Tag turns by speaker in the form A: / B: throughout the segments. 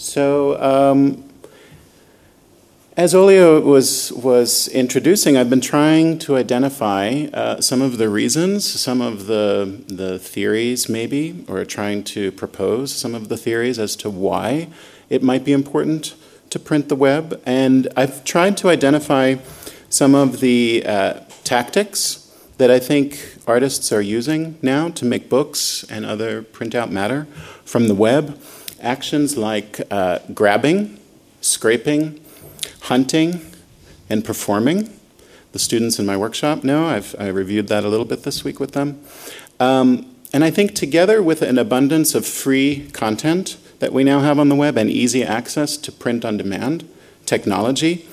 A: So, um, as Olia was, was introducing, I've been trying to identify uh, some of the reasons, some of the, the theories, maybe, or trying to propose some of the theories as to why it might be important to print the web. And I've tried to identify some of the uh, tactics that I think artists are using now to make books and other printout matter from the web. Actions like uh, grabbing, scraping, hunting and performing. The students in my workshop know, I've I reviewed that a little bit this week with them. Um, and I think together with an abundance of free content that we now have on the web and easy access to print on demand technology,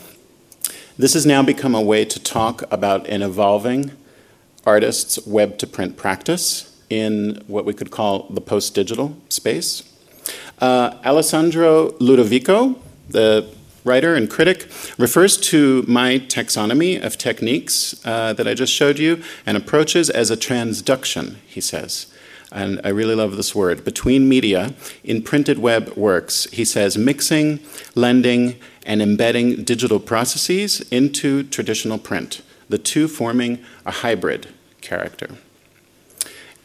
A: this has now become a way to talk about an evolving artist's web to print practice in what we could call the post digital space. Uh, Alessandro Ludovico, the writer and critic, refers to my taxonomy of techniques uh, that I just showed you and approaches as a transduction, he says. And I really love this word, between media in printed web works. He says mixing, lending, and embedding digital processes into traditional print, the two forming a hybrid character.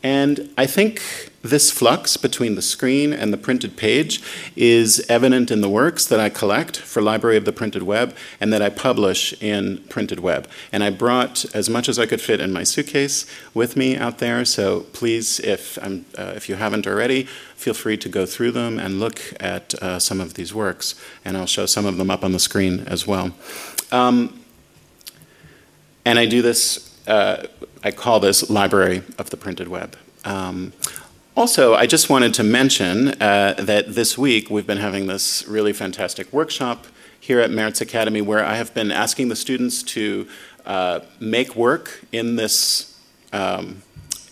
A: And I think this flux between the screen and the printed page is evident in the works that I collect for Library of the Printed Web and that I publish in Printed Web. And I brought as much as I could fit in my suitcase with me out there, so please, if, uh, if you haven't already, feel free to go through them and look at uh, some of these works. And I'll show some of them up on the screen as well. Um, and I do this uh, I call this Library of the Printed Web. Um, also, I just wanted to mention uh, that this week we've been having this really fantastic workshop here at Merz Academy where I have been asking the students to uh, make work in this, um,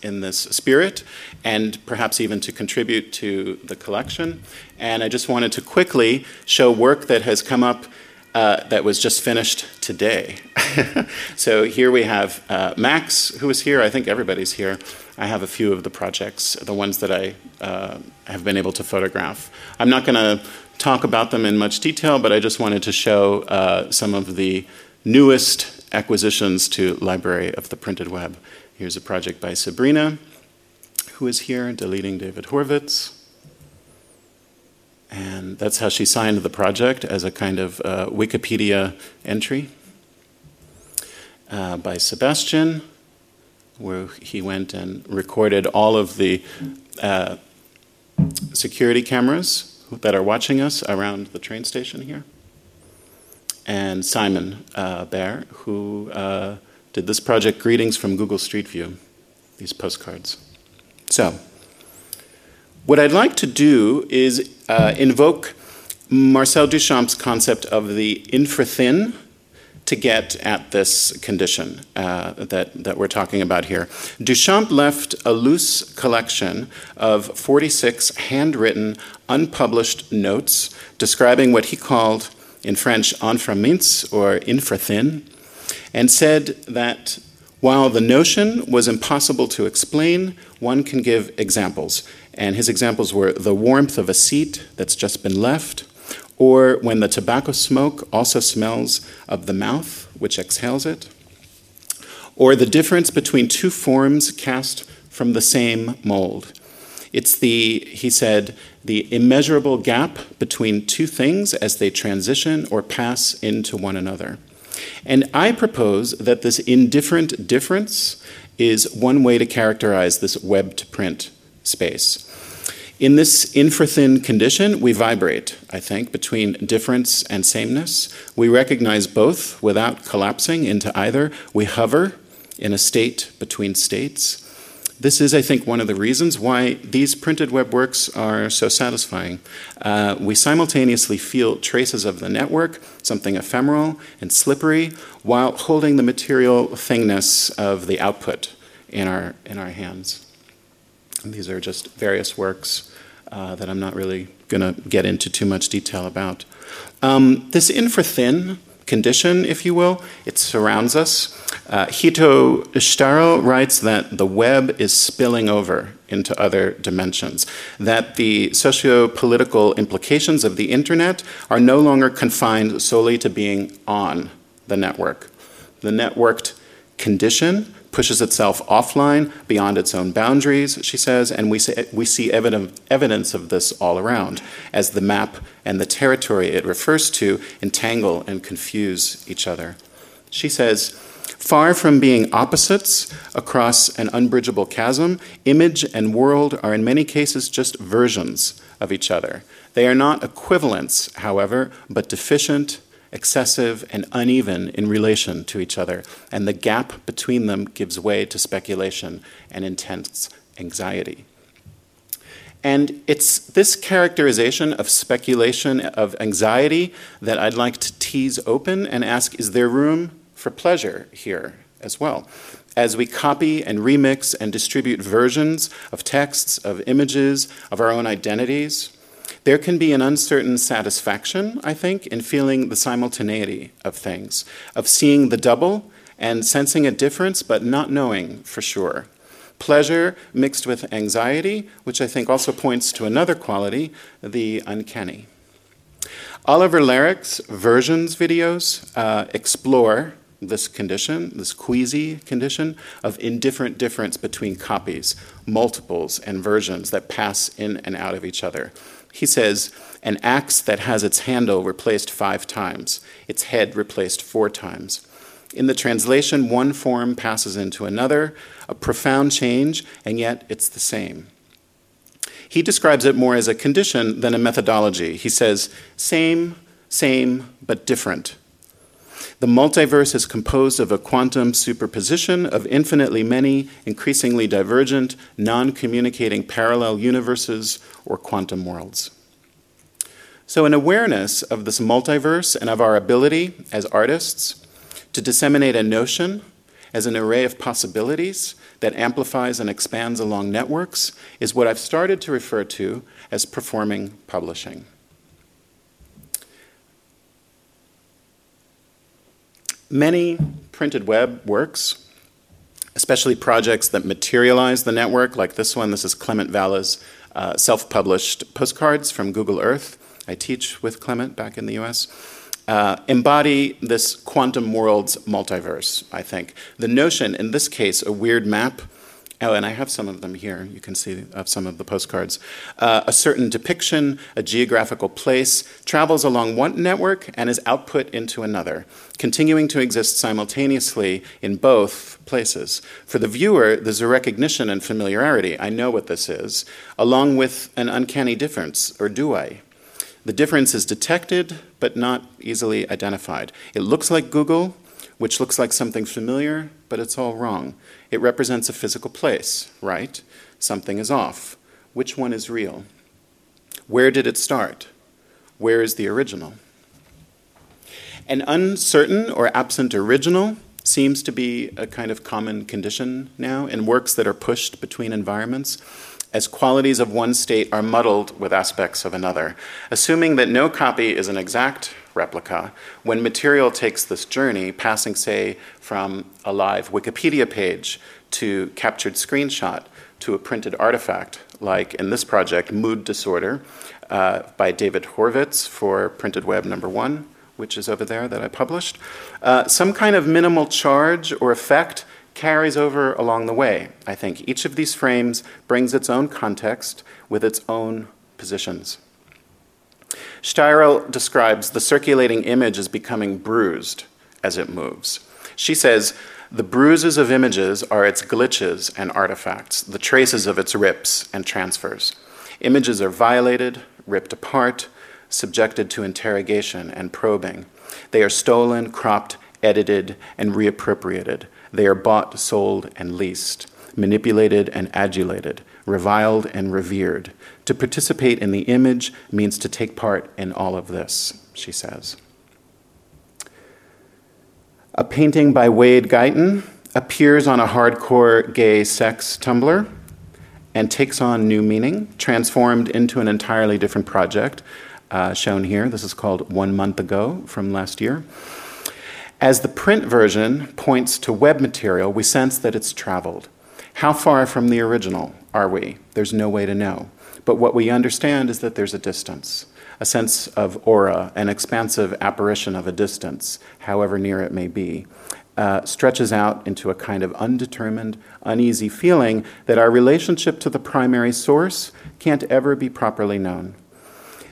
A: in this spirit and perhaps even to contribute to the collection. And I just wanted to quickly show work that has come up uh, that was just finished today. so here we have uh, Max, who is here. I think everybody's here. I have a few of the projects, the ones that I uh, have been able to photograph. I'm not going to talk about them in much detail, but I just wanted to show uh, some of the newest acquisitions to Library of the Printed Web. Here's a project by Sabrina, who is here, deleting David Horvitz. And that's how she signed the project as a kind of uh, Wikipedia entry uh, by Sebastian, where he went and recorded all of the uh, security cameras that are watching us around the train station here. And Simon uh, Bear, who uh, did this project, Greetings from Google Street View, these postcards. So, what I'd like to do is uh, invoke Marcel Duchamp's concept of the infrathin to get at this condition uh, that, that we're talking about here. Duchamp left a loose collection of 46 handwritten, unpublished notes describing what he called, in French, inframince or infrathin, and said that while the notion was impossible to explain, one can give examples. And his examples were the warmth of a seat that's just been left, or when the tobacco smoke also smells of the mouth which exhales it, or the difference between two forms cast from the same mold. It's the, he said, the immeasurable gap between two things as they transition or pass into one another. And I propose that this indifferent difference is one way to characterize this web to print space. In this infrathin condition, we vibrate, I think, between difference and sameness. We recognize both without collapsing into either. We hover in a state between states. This is, I think, one of the reasons why these printed web works are so satisfying. Uh, we simultaneously feel traces of the network, something ephemeral and slippery, while holding the material thingness of the output in our, in our hands. And these are just various works uh, that I'm not really going to get into too much detail about. Um, this infrathin condition, if you will, it surrounds us. Uh, Hito Steyerl writes that the web is spilling over into other dimensions. That the socio political implications of the internet are no longer confined solely to being on the network. The networked condition pushes itself offline beyond its own boundaries, she says, and we see, we see evident, evidence of this all around as the map and the territory it refers to entangle and confuse each other. She says, Far from being opposites across an unbridgeable chasm, image and world are in many cases just versions of each other. They are not equivalents, however, but deficient excessive, and uneven in relation to each other, and the gap between them gives way to speculation and intense anxiety. And it's this characterization of speculation, of anxiety, that I'd like to tease open and ask is there room for pleasure here as well? As we copy and remix and distribute versions of texts, of images, of our own identities, there can be an uncertain satisfaction, I think, in feeling the simultaneity of things, of seeing the double and sensing a difference but not knowing for sure. Pleasure mixed with anxiety, which I think also points to another quality, the uncanny. Oliver Laric's versions videos uh, explore this condition, this queasy condition of indifferent difference between copies, multiples, and versions that pass in and out of each other. He says, an axe that has its handle replaced five times, its head replaced four times. In the translation, one form passes into another, a profound change, and yet it's the same. He describes it more as a condition than a methodology. He says, same, same, but different. The multiverse is composed of a quantum superposition of infinitely many, increasingly divergent, non communicating parallel universes or quantum worlds. So, an awareness of this multiverse and of our ability as artists to disseminate a notion as an array of possibilities that amplifies and expands along networks is what I've started to refer to as performing publishing. Many printed web works, especially projects that materialize the network, like this one, this is Clement Valla's uh, self published postcards from Google Earth. I teach with Clement back in the US. Uh, embody this quantum world's multiverse, I think. The notion, in this case, a weird map Oh, and I have some of them here. You can see of some of the postcards. Uh, a certain depiction, a geographical place, travels along one network and is output into another, continuing to exist simultaneously in both places. For the viewer, there's a recognition and familiarity. I know what this is, along with an uncanny difference, or do I? The difference is detected, but not easily identified. It looks like Google, which looks like something familiar, but it's all wrong. It represents a physical place, right? Something is off. Which one is real? Where did it start? Where is the original? An uncertain or absent original seems to be a kind of common condition now in works that are pushed between environments, as qualities of one state are muddled with aspects of another. Assuming that no copy is an exact replica, when material takes this journey, passing, say, from a live Wikipedia page to captured screenshot to a printed artifact, like in this project, Mood Disorder uh, by David Horvitz for Printed Web number one, which is over there that I published, uh, some kind of minimal charge or effect carries over along the way. I think each of these frames brings its own context with its own positions. Steyerl describes the circulating image as becoming bruised as it moves. She says, the bruises of images are its glitches and artifacts, the traces of its rips and transfers. Images are violated, ripped apart, subjected to interrogation and probing. They are stolen, cropped, edited, and reappropriated. They are bought, sold, and leased, manipulated and adulated, reviled and revered. To participate in the image means to take part in all of this, she says. A painting by Wade Guyton appears on a hardcore gay sex Tumblr and takes on new meaning, transformed into an entirely different project, uh, shown here. This is called One Month Ago from last year. As the print version points to web material, we sense that it's traveled How far from the original are we? There's no way to know. But what we understand is that there's a distance, a sense of aura, an expansive apparition of a distance, however near it may be. Uh, stretches out into a kind of undetermined, uneasy feeling that our relationship to the primary source can't ever be properly known.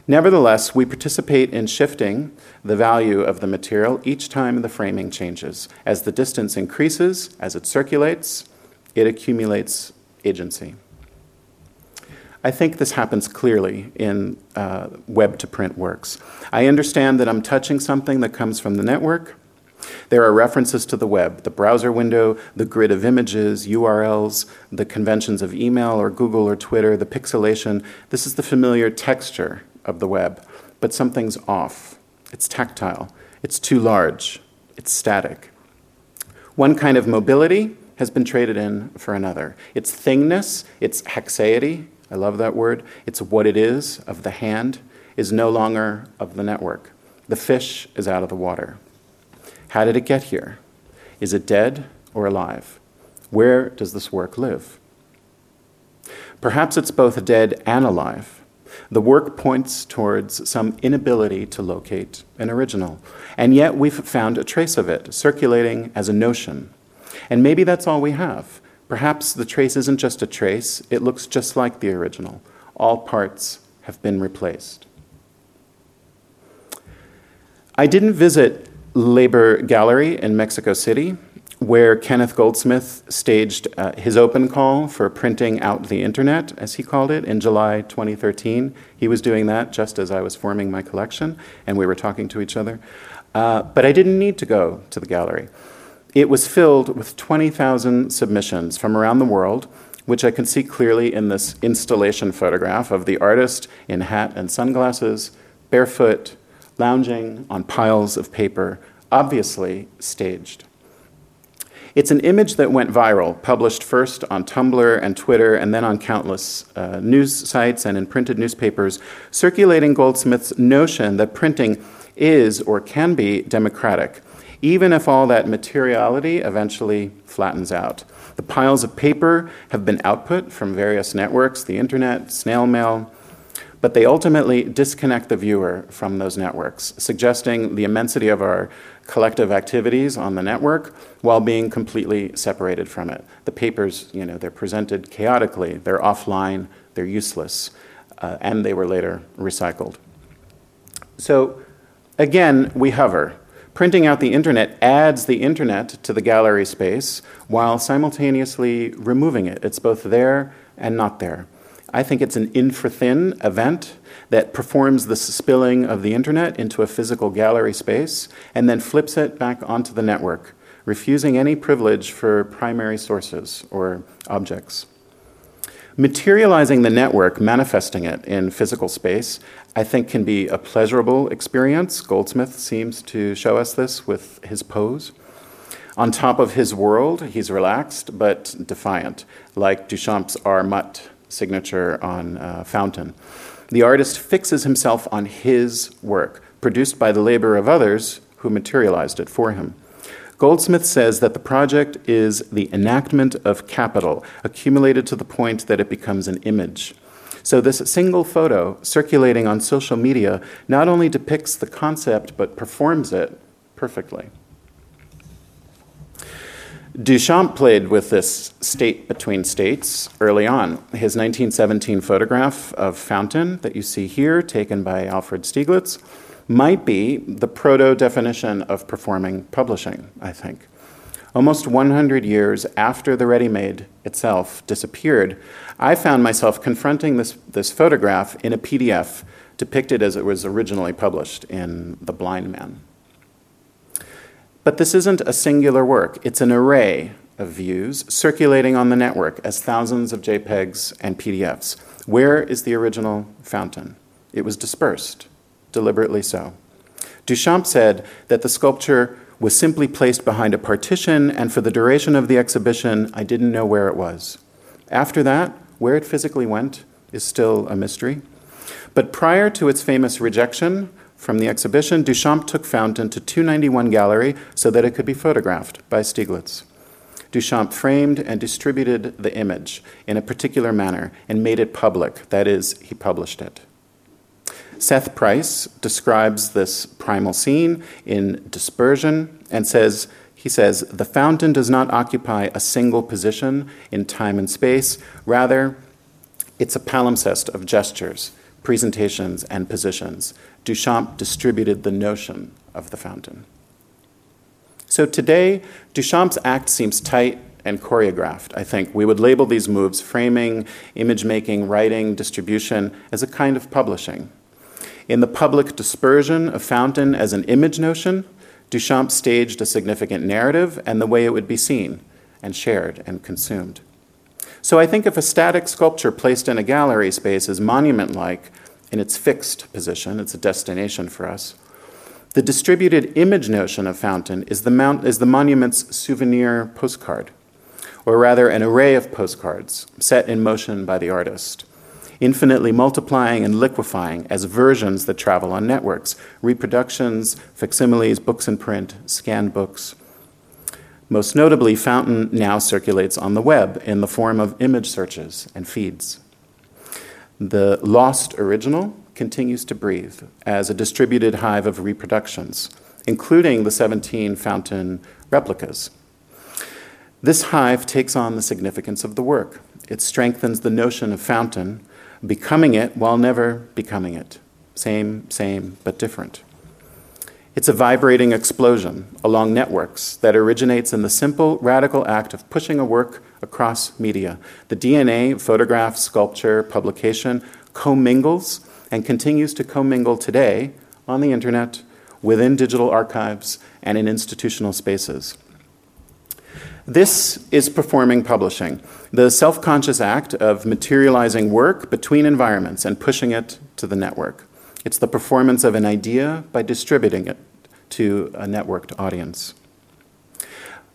A: Nevertheless, we participate in shifting the value of the material each time the framing changes. As the distance increases, as it circulates, it accumulates agency. I think this happens clearly in uh, web to print works. I understand that I'm touching something that comes from the network. There are references to the web, the browser window, the grid of images, URLs, the conventions of email or Google or Twitter, the pixelation. This is the familiar texture of the web, but something's off. It's tactile, it's too large, it's static. One kind of mobility has been traded in for another. Its thingness, its haecceity, I love that word, it's what it is of the hand, is no longer of the network. The fish is out of the water. How did it get here? Is it dead or alive? Where does this work live? Perhaps it's both dead and alive. The work points towards some inability to locate an original, and yet we've found a trace of it circulating as a notion. And maybe that's all we have. Perhaps the trace isn't just a trace, it looks just like the original. All parts have been replaced. I didn't visit Labor Gallery in Mexico City where Kenneth Goldsmith staged uh, his open call for printing out the internet, as he called it, in July 2013. He was doing that just as I was forming my collection, and we were talking to each other. Uh, but I didn't need to go to the gallery. It was filled with 20,000 submissions from around the world, which I can see clearly in this installation photograph of the artist in hat and sunglasses, barefoot, lounging on piles of paper, obviously staged. It's an image that went viral, published first on Tumblr and Twitter, and then on countless uh, news sites and in printed newspapers, circulating Goldsmith's notion that printing is or can be democratic, even if all that materiality eventually flattens out. The piles of paper have been output from various networks, the internet, snail mail, but they ultimately disconnect the viewer from those networks, suggesting the immensity of our collective activities on the network while being completely separated from it. The papers, you know, they're presented chaotically, they're offline, they're useless, uh, and they were later recycled. So, again, we hover. Printing out the internet adds the internet to the gallery space while simultaneously removing it. It's both there and not there. I think it's an infrathin event that performs the spilling of the internet into a physical gallery space and then flips it back onto the network, refusing any privilege for primary sources or objects. Materializing the network, manifesting it in physical space, I think can be a pleasurable experience. Goldsmith seems to show us this with his pose. On top of his world, he's relaxed but defiant, like Duchamp's R. Signature on uh, Fountain. The artist fixes himself on his work, produced by the labor of others who materialized it for him. Goldsmith says that the project is the enactment of capital, accumulated to the point that it becomes an image. So, this single photo circulating on social media not only depicts the concept, but performs it perfectly. Duchamp played with this state between states early on. His 1917 photograph of Fountain that you see here, taken by Alfred Stieglitz, might be the proto definition of performing publishing, I think. Almost 100 years after the ready made itself disappeared, I found myself confronting this, this photograph in a PDF depicted as it was originally published in The Blind Man. But this isn't a singular work, it's an array of views circulating on the network as thousands of JPEGs and PDFs. Where is the original fountain? It was dispersed, deliberately so. Duchamp said that the sculpture was simply placed behind a partition, and for the duration of the exhibition, I didn't know where it was. After that, where it physically went is still a mystery. But prior to its famous rejection, from the exhibition, Duchamp took Fountain to 291 Gallery so that it could be photographed by Stieglitz. Duchamp framed and distributed the image in a particular manner and made it public. That is, he published it. Seth Price describes this primal scene in Dispersion and says, he says, the fountain does not occupy a single position in time and space. Rather, it's a palimpsest of gestures, presentations, and positions. Duchamp distributed the notion of the fountain. So today, Duchamp's act seems tight and choreographed, I think. We would label these moves, framing, image making, writing, distribution, as a kind of publishing. In the public dispersion of Fountain as an image notion, Duchamp staged a significant narrative and the way it would be seen and shared and consumed. So I think if a static sculpture placed in a gallery space is monument like in its fixed position, it's a destination for us. The distributed image notion of Fountain is the, mount, is the monument's souvenir postcard, or rather, an array of postcards set in motion by the artist infinitely multiplying and liquefying as versions that travel on networks, reproductions, facsimiles, books in print, scanned books. Most notably, Fountain now circulates on the web in the form of image searches and feeds. The lost original continues to breathe as a distributed hive of reproductions, including the 17 Fountain replicas. This hive takes on the significance of the work. It strengthens the notion of fountain becoming it while never becoming it. Same, same, but different. It's a vibrating explosion along networks that originates in the simple, radical act of pushing a work across media. The DNA, photograph, sculpture, publication commingles and continues to commingle today on the internet, within digital archives, and in institutional spaces. This is performing publishing, the self conscious act of materializing work between environments and pushing it to the network. It's the performance of an idea by distributing it to a networked audience.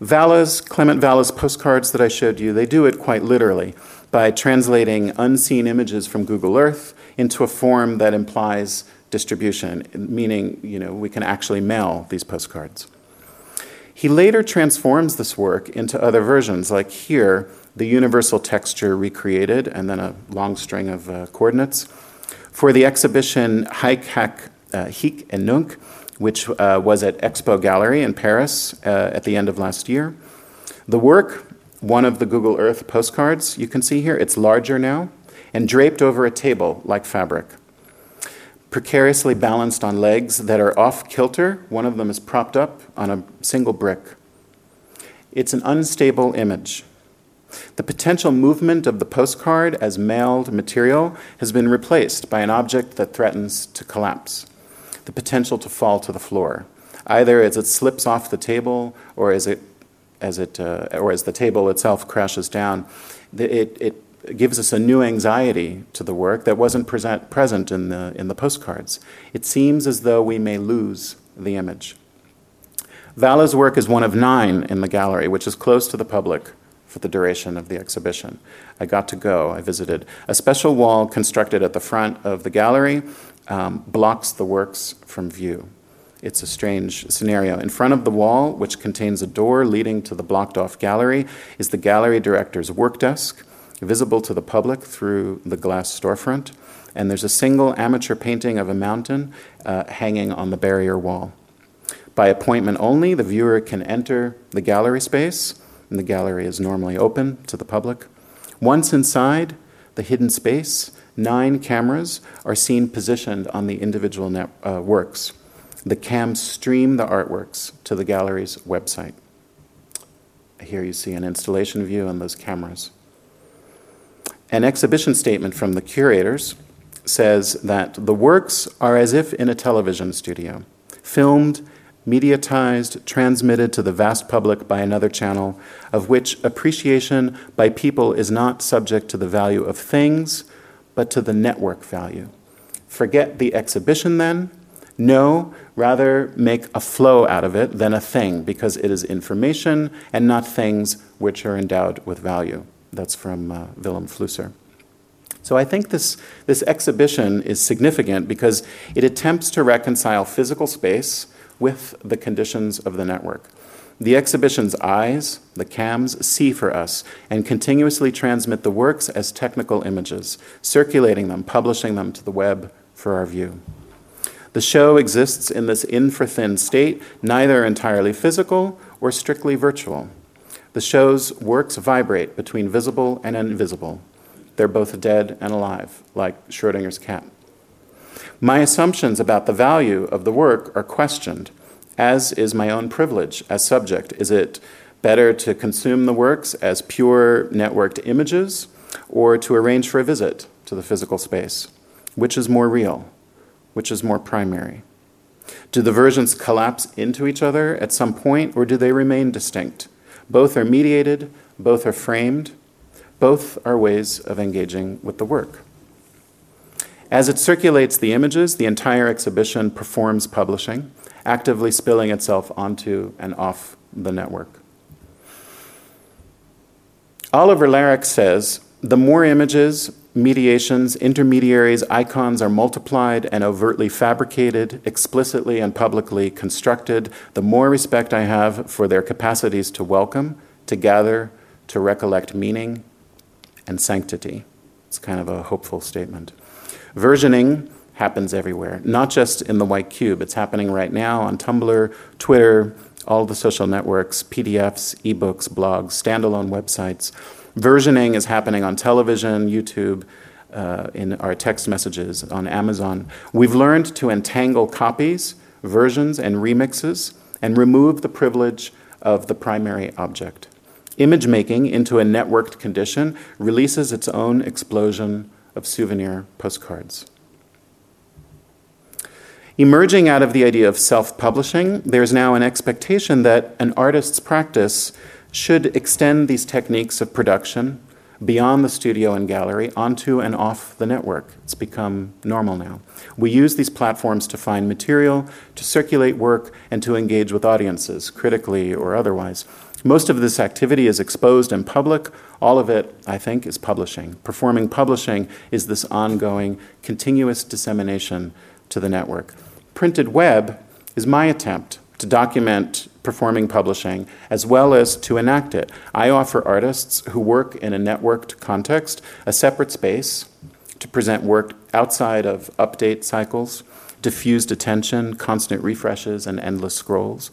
A: Valla's, Clement Valla's postcards that I showed you, they do it quite literally by translating unseen images from Google Earth into a form that implies distribution, meaning you know, we can actually mail these postcards. He later transforms this work into other versions, like here, the universal texture recreated, and then a long string of uh, coordinates. For the exhibition Haik Hak uh, Hik and Nunk, which uh, was at XPO Gallery in Paris uh, at the end of last year. The work, one of the Google Earth postcards, you can see here, it's larger now and draped over a table like fabric precariously balanced on legs that are off kilter. One of them is propped up on a single brick. It's an unstable image. The potential movement of the postcard as mailed material has been replaced by an object that threatens to collapse, the potential to fall to the floor, either as it slips off the table or as it, as it, uh, or as the table itself crashes down. It, it gives us a new anxiety to the work that wasn't present, present in the, in the postcards. It seems as though we may lose the image. Valla's work is one of nine in the gallery, which is closed to the public for the duration of the exhibition. I got to go, I visited. A special wall constructed at the front of the gallery um, blocks the works from view. It's a strange scenario. In front of the wall, which contains a door leading to the blocked off gallery, is the gallery director's work desk visible to the public through the glass storefront. And there's a single amateur painting of a mountain uh, hanging on the barrier wall. By appointment only, the viewer can enter the gallery space, and the gallery is normally open to the public. Once inside the hidden space, nine cameras are seen positioned on the individual net, uh, works. The cams stream the artworks to the gallery's website. Here you see an installation view on those cameras. An exhibition statement from the curators says that the works are as if in a television studio, filmed, mediatized, transmitted to the vast public by another channel, of which appreciation by people is not subject to the value of things, but to the network value. Forget the exhibition then. No, rather make a flow out of it than a thing, because it is information and not things which are endowed with value. That's from uh, Vilém Flusser. So I think this, this exhibition is significant because it attempts to reconcile physical space with the conditions of the network. The exhibition's eyes, the cams, see for us and continuously transmit the works as technical images, circulating them, publishing them to the web for our view. The show exists in this infra-thin state, neither entirely physical or strictly virtual. The show's works vibrate between visible and invisible. They're both dead and alive, like Schrodinger's cat. My assumptions about the value of the work are questioned, as is my own privilege as subject. Is it better to consume the works as pure networked images or to arrange for a visit to the physical space? Which is more real? Which is more primary? Do the versions collapse into each other at some point or do they remain distinct? Both are mediated, both are framed, both are ways of engaging with the work. As it circulates the images, the entire exhibition performs publishing, actively spilling itself onto and off the network. Oliver Laric says the more images, mediations, intermediaries, icons are multiplied and overtly fabricated, explicitly and publicly constructed, the more respect I have for their capacities to welcome, to gather, to recollect meaning and sanctity. It's kind of a hopeful statement. Versioning happens everywhere, not just in the white cube. It's happening right now on Tumblr, Twitter, all the social networks, PDFs, ebooks, blogs, standalone websites. Versioning is happening on television, YouTube, uh, in our text messages on Amazon. We've learned to entangle copies, versions, and remixes and remove the privilege of the primary object. Image making into a networked condition releases its own explosion of souvenir postcards. Emerging out of the idea of self publishing, there's now an expectation that an artist's practice should extend these techniques of production beyond the studio and gallery onto and off the network. It's become normal now. We use these platforms to find material, to circulate work, and to engage with audiences, critically or otherwise. Most of this activity is exposed in public. All of it, I think, is publishing. Performing publishing is this ongoing, continuous dissemination to the network. Printed web is my attempt to document performing publishing as well as to enact it. I offer artists who work in a networked context a separate space to present work outside of update cycles, diffused attention, constant refreshes, and endless scrolls.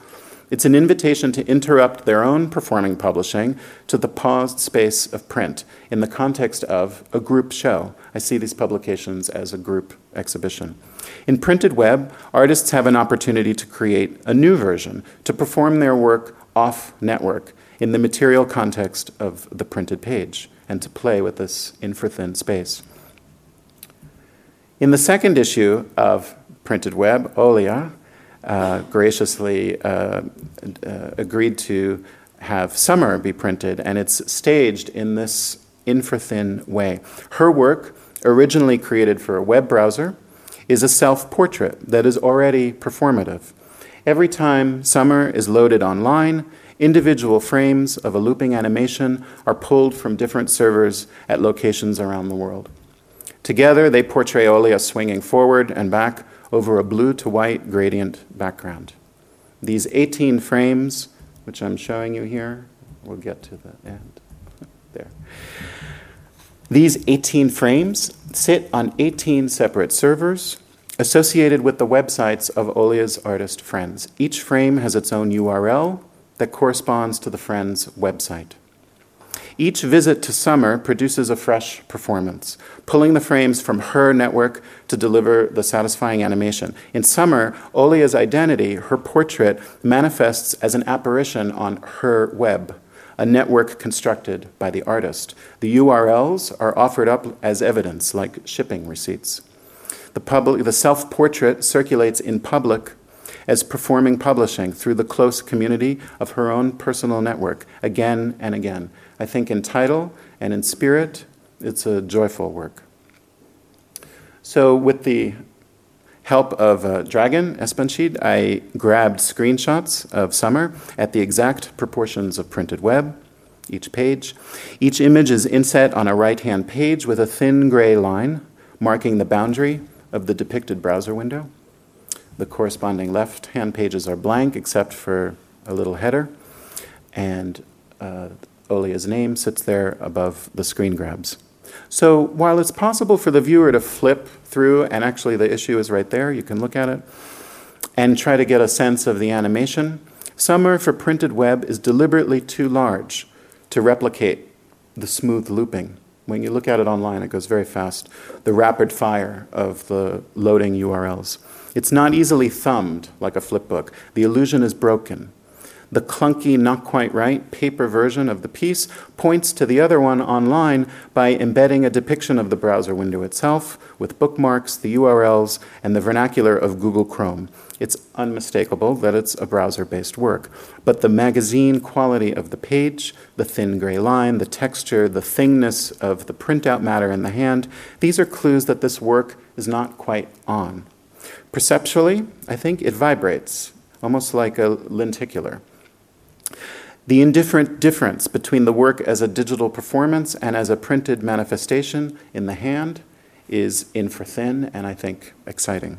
A: It's an invitation to interrupt their own performing publishing to the paused space of print in the context of a group show. I see these publications as a group exhibition. In printed web, artists have an opportunity to create a new version, to perform their work off network in the material context of the printed page, and to play with this infra-thin space. In the second issue of Printed Web, Olia uh, graciously uh, uh, agreed to have Summer be printed, and it's staged in this infra-thin way. Her work, originally created for a web browser, is a self-portrait that is already performative. Every time Summer is loaded online, individual frames of a looping animation are pulled from different servers at locations around the world. Together, they portray Olia swinging forward and back over a blue to white gradient background. These 18 frames, which I'm showing you here, we'll get to the end. there. These 18 frames sit on 18 separate servers associated with the websites of Olia's artist friends. Each frame has its own URL that corresponds to the friend's website. Each visit to Summer produces a fresh performance, pulling the frames from her network to deliver the satisfying animation. In Summer, Olia's identity, her portrait, manifests as an apparition on her web, a network constructed by the artist. The URLs are offered up as evidence, like shipping receipts. The, public, the self portrait circulates in public as performing publishing through the close community of her own personal network again and again. I think in title and in spirit, it's a joyful work. So, with the help of uh, Dragan Espenschied, I grabbed screenshots of summer at the exact proportions of printed web, each page. Each image is inset on a right hand page with a thin gray line marking the boundary of the depicted browser window. The corresponding left hand pages are blank except for a little header. and uh, Olia's name sits there above the screen grabs. So while it's possible for the viewer to flip through, and actually the issue is right there, you can look at it, and try to get a sense of the animation, Summer for printed web is deliberately too large to replicate the smooth looping. When you look at it online, it goes very fast. The rapid fire of the loading URLs. It's not easily thumbed like a flipbook. The illusion is broken. The clunky, not quite right paper version of the piece points to the other one online by embedding a depiction of the browser window itself with bookmarks, the URLs, and the vernacular of Google Chrome. It's unmistakable that it's a browser based work. But the magazine quality of the page, the thin gray line, the texture, the thingness of the printout matter in the hand, these are clues that this work is not quite on. Perceptually, I think it vibrates, almost like a lenticular. The indifferent difference between the work as a digital performance and as a printed manifestation in the hand is infra thin and I think exciting.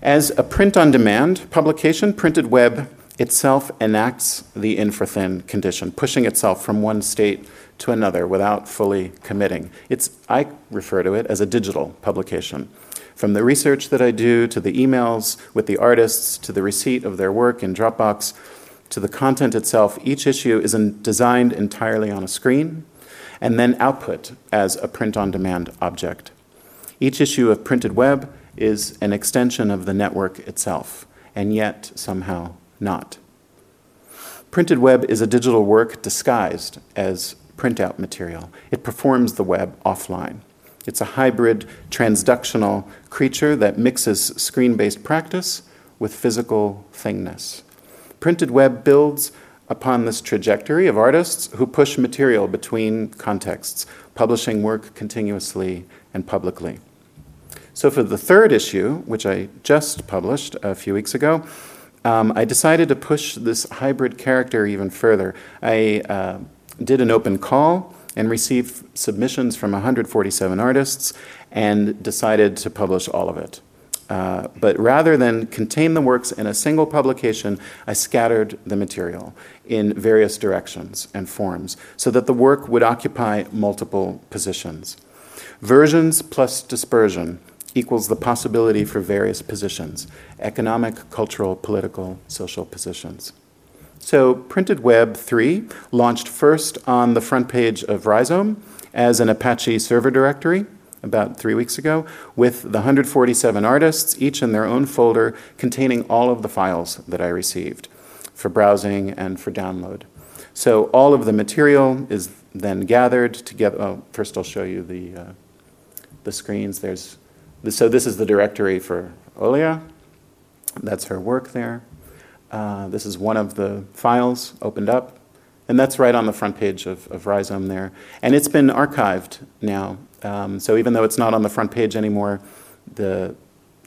A: As a print on demand publication, printed web itself enacts the infra thin condition, pushing itself from one state to another without fully committing. It's, I refer to it as a digital publication. From the research that I do to the emails with the artists to the receipt of their work in Dropbox, to the content itself, each issue is designed entirely on a screen and then output as a print on demand object. Each issue of printed web is an extension of the network itself, and yet somehow not. Printed web is a digital work disguised as printout material. It performs the web offline. It's a hybrid transductional creature that mixes screen based practice with physical thingness. Printed web builds upon this trajectory of artists who push material between contexts, publishing work continuously and publicly. So, for the third issue, which I just published a few weeks ago, um, I decided to push this hybrid character even further. I uh, did an open call and received submissions from 147 artists and decided to publish all of it. Uh, but rather than contain the works in a single publication, I scattered the material in various directions and forms so that the work would occupy multiple positions. Versions plus dispersion equals the possibility for various positions economic, cultural, political, social positions. So, Printed Web 3 launched first on the front page of Rhizome as an Apache server directory about three weeks ago with the 147 artists, each in their own folder containing all of the files that I received for browsing and for download. So all of the material is then gathered together. Oh, first, I'll show you the, uh, the screens. There's, so this is the directory for Olia. That's her work there. Uh, this is one of the files opened up. And that's right on the front page of, of Rhizome there. And it's been archived now um, so even though it's not on the front page anymore, the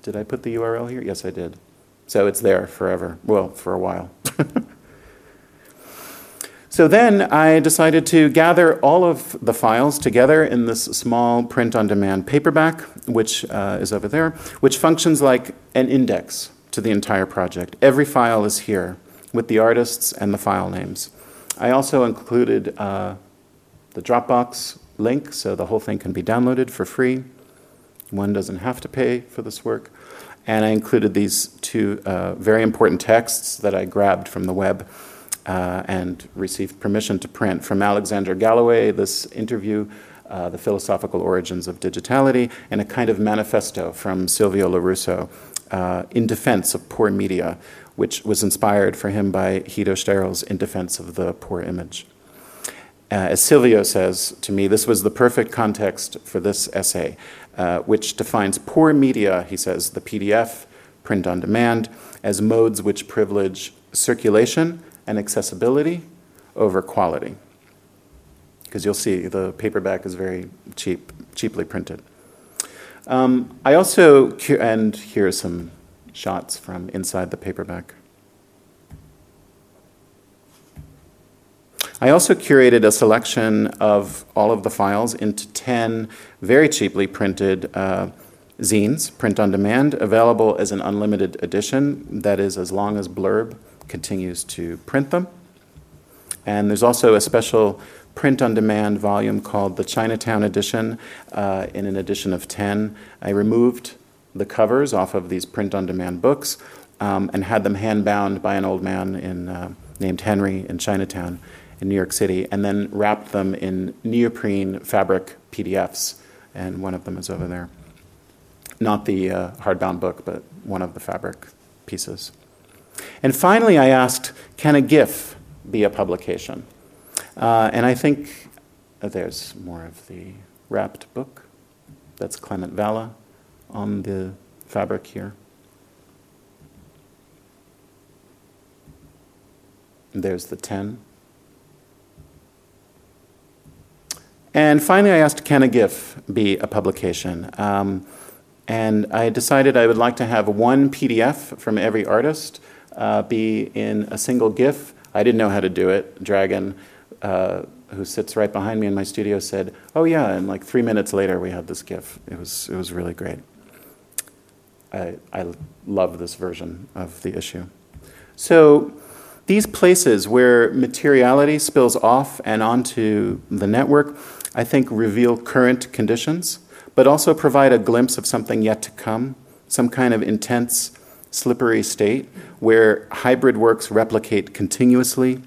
A: did I put the URL here? Yes, I did. So it's there forever. Well, for a while. so then I decided to gather all of the files together in this small print on demand paperback, which uh, is over there, which functions like an index to the entire project. Every file is here with the artists and the file names. I also included uh, the Dropbox link, so the whole thing can be downloaded for free. One doesn't have to pay for this work. And I included these two uh, very important texts that I grabbed from the web uh, and received permission to print from Alexander Galloway, this interview, uh, The Philosophical Origins of Digitality, and a kind of manifesto from Silvio Lorusso uh, in defense of poor media, which was inspired for him by Hito Steyerl's In Defense of the Poor Image. Uh, as Silvio says to me, this was the perfect context for this essay, uh, which defines poor media, he says, the PDF, print on demand, as modes which privilege circulation and accessibility over quality. Because you'll see the paperback is very cheap, cheaply printed. Um, I also, and here are some shots from inside the paperback. I also curated a selection of all of the files into 10 very cheaply printed uh, zines, print on demand, available as an unlimited edition, that is, as long as Blurb continues to print them. And there's also a special print on demand volume called the Chinatown edition uh, in an edition of 10. I removed the covers off of these print on demand books um, and had them hand bound by an old man in, uh, named Henry in Chinatown in New York City, and then wrapped them in neoprene fabric PDFs. And one of them is over there. Not the uh, hardbound book, but one of the fabric pieces. And finally, I asked, can a GIF be a publication? Uh, and I think uh, there's more of the wrapped book. That's Clement Valla on the fabric here. There's the 10. And finally, I asked, can a GIF be a publication? Um, and I decided I would like to have one PDF from every artist uh, be in a single GIF. I didn't know how to do it. Dragan uh, who sits right behind me in my studio, said, "Oh yeah," and like three minutes later, we had this GIF. It was it was really great. I I love this version of the issue. So. These places where materiality spills off and onto the network, I think reveal current conditions, but also provide a glimpse of something yet to come, some kind of intense, slippery state where hybrid works replicate continuously,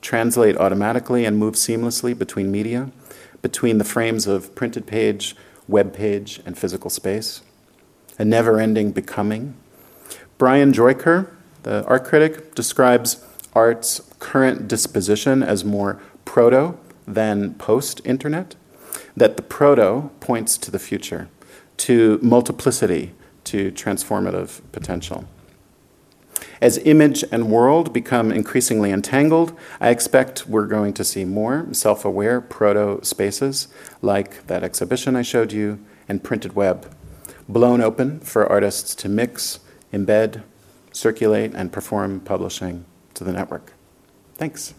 A: translate automatically and move seamlessly between media, between the frames of printed page, web page, and physical space. A never ending becoming. Brian Droitcour, the art critic, describes art's current disposition as more proto than post internet, that the proto points to the future, to multiplicity, to transformative potential. As image and world become increasingly entangled, I expect we're going to see more self aware proto spaces like that exhibition I showed you and printed web, blown open for artists to mix, embed, circulate, and perform publishing to the network. Thanks.